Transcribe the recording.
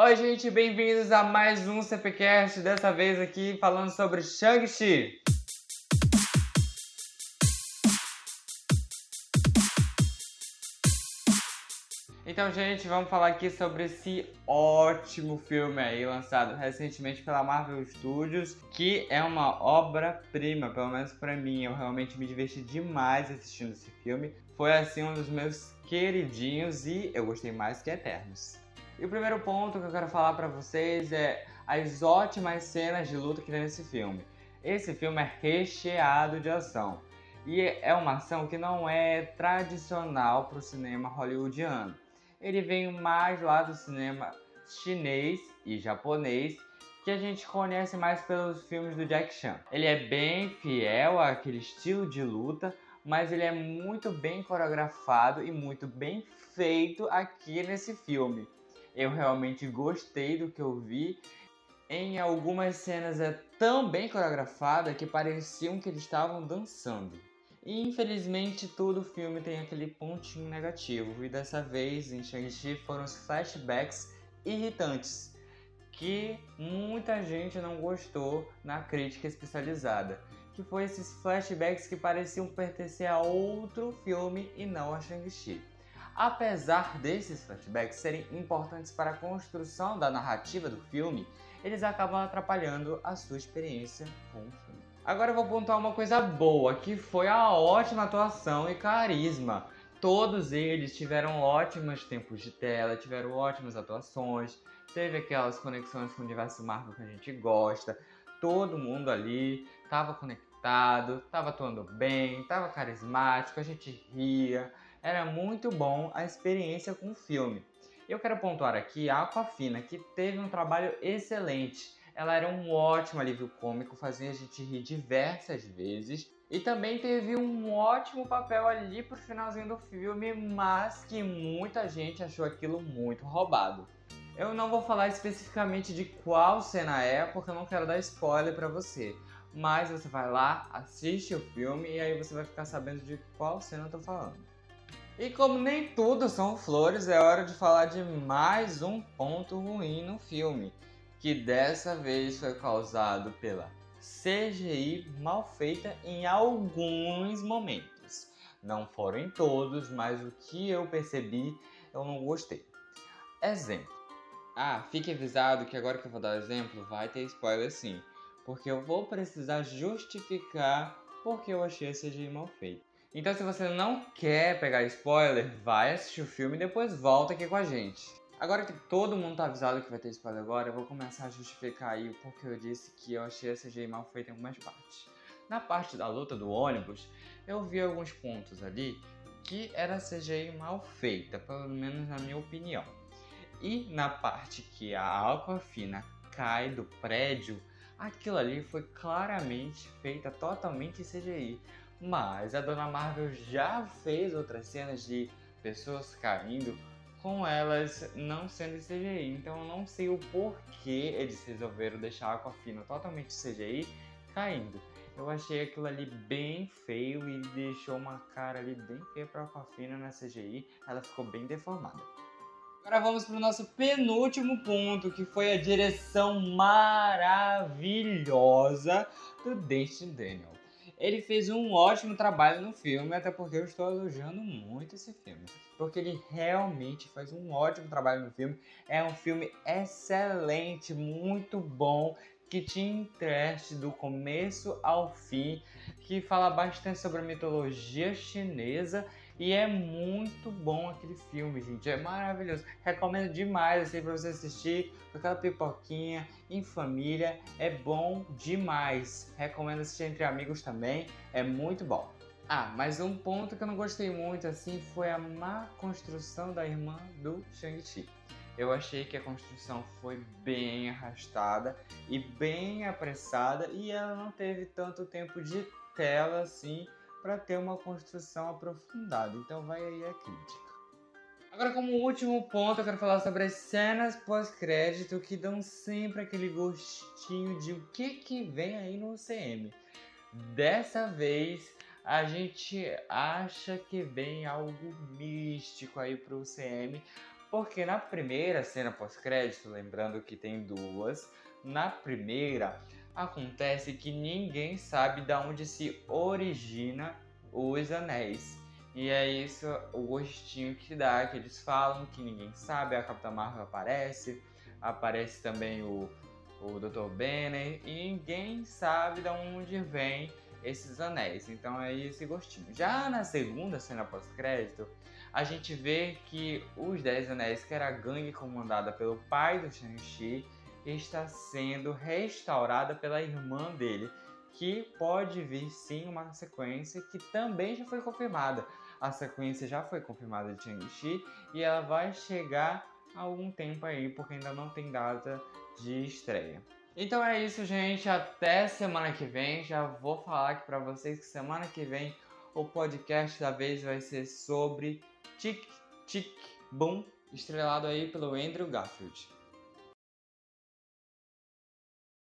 Oi, gente, bem-vindos a mais um CPCast, dessa vez aqui falando sobre Shang-Chi. Então, gente, vamos falar aqui sobre esse ótimo filme aí lançado recentemente pela Marvel Studios, que é uma obra-prima, pelo menos para mim. Eu realmente me diverti demais assistindo esse filme. Foi assim um dos meus queridinhos e eu gostei mais que Eternos. E o primeiro ponto que eu quero falar para vocês é as ótimas cenas de luta que tem nesse filme. Esse filme é recheado de ação. E é uma ação que não é tradicional para o cinema hollywoodiano. Ele vem mais lá do cinema chinês e japonês, que a gente conhece mais pelos filmes do Jack Chan. Ele é bem fiel àquele estilo de luta, mas ele é muito bem coreografado e muito bem feito aqui nesse filme. Eu realmente gostei do que eu vi. Em algumas cenas é tão bem coreografada que pareciam que eles estavam dançando. E infelizmente todo filme tem aquele pontinho negativo. E dessa vez em Shang-Chi foram os flashbacks irritantes que muita gente não gostou na crítica especializada, que foi esses flashbacks que pareciam pertencer a outro filme e não a Shang-Chi. Apesar desses flashbacks serem importantes para a construção da narrativa do filme, eles acabam atrapalhando a sua experiência com o filme. Agora eu vou pontuar uma coisa boa, que foi a ótima atuação e carisma. Todos eles tiveram ótimos tempos de tela, tiveram ótimas atuações, teve aquelas conexões com o universo Marvel que a gente gosta. Todo mundo ali estava conectado, estava atuando bem, estava carismático, a gente ria. Era muito bom a experiência com o filme. Eu quero pontuar aqui a Aquafina, que teve um trabalho excelente. Ela era um ótimo alívio cômico, fazia a gente rir diversas vezes. E também teve um ótimo papel ali pro finalzinho do filme, mas que muita gente achou aquilo muito roubado. Eu não vou falar especificamente de qual cena é, porque eu não quero dar spoiler para você. Mas você vai lá, assiste o filme e aí você vai ficar sabendo de qual cena eu tô falando. E como nem tudo são flores, é hora de falar de mais um ponto ruim no filme, que dessa vez foi causado pela CGI mal feita em alguns momentos. Não foram em todos, mas o que eu percebi eu não gostei. Exemplo. Ah, fique avisado que agora que eu vou dar o exemplo, vai ter spoiler sim, porque eu vou precisar justificar porque eu achei a CGI mal feita. Então, se você não quer pegar spoiler, vai assistir o filme e depois volta aqui com a gente. Agora que todo mundo tá avisado que vai ter spoiler agora, eu vou começar a justificar aí o porquê eu disse que eu achei a CGI mal feita em algumas partes. Na parte da luta do ônibus, eu vi alguns pontos ali que era CGI mal feita, pelo menos na minha opinião. E na parte que a Aquafina cai do prédio, aquilo ali foi claramente feita totalmente CGI. Mas a Dona Marvel já fez outras cenas de pessoas caindo com elas não sendo CGI. Então eu não sei o porquê eles resolveram deixar a Aquafina totalmente CGI caindo. Eu achei aquilo ali bem feio e deixou uma cara ali bem feia pra Aquafina na CGI. Ela ficou bem deformada. Agora vamos para o nosso penúltimo ponto, que foi a direção maravilhosa do Destin Daniel. Ele fez um ótimo trabalho no filme, até porque eu estou elogiando muito esse filme. Porque ele realmente faz um ótimo trabalho no filme. É um filme excelente, muito bom, que te entrete do começo ao fim, que fala bastante sobre a mitologia chinesa e é muito bom aquele filme, gente. É maravilhoso. Recomendo demais assim, pra você assistir com aquela pipoquinha em família. É bom demais. Recomendo assistir entre amigos também. É muito bom. Ah, mas um ponto que eu não gostei muito assim foi a má construção da irmã do Shang-Chi. Eu achei que a construção foi bem arrastada e bem apressada e ela não teve tanto tempo de tela assim para ter uma construção aprofundada. Então vai aí a crítica. Agora, como último ponto, eu quero falar sobre as cenas pós-crédito que dão sempre aquele gostinho de o que, que vem aí no UCM. Dessa vez, a gente acha que vem algo místico aí pro UCM, Porque na primeira cena pós-crédito, lembrando que tem duas, na primeira acontece que ninguém sabe de onde se origina os anéis. E é isso o gostinho que dá, que eles falam que ninguém sabe, a Capitã Marvel aparece, aparece também o, o Dr. Banner, e ninguém sabe de onde vem esses anéis. Então é esse gostinho. Já na segunda cena pós-crédito, a gente vê que os Dez Anéis, que era a gangue comandada pelo pai do Shang-Chi, está sendo restaurada pela irmã dele, que pode vir sim uma sequência que também já foi confirmada. A sequência já foi confirmada de Shang-Chi e ela vai chegar algum tempo aí, porque ainda não tem data de estreia. Então é isso, gente. Até semana que vem. Já vou falar aqui para vocês que semana que vem o podcast da vez vai ser sobre Tic Tic Boom, estrelado aí pelo Andrew Garfield.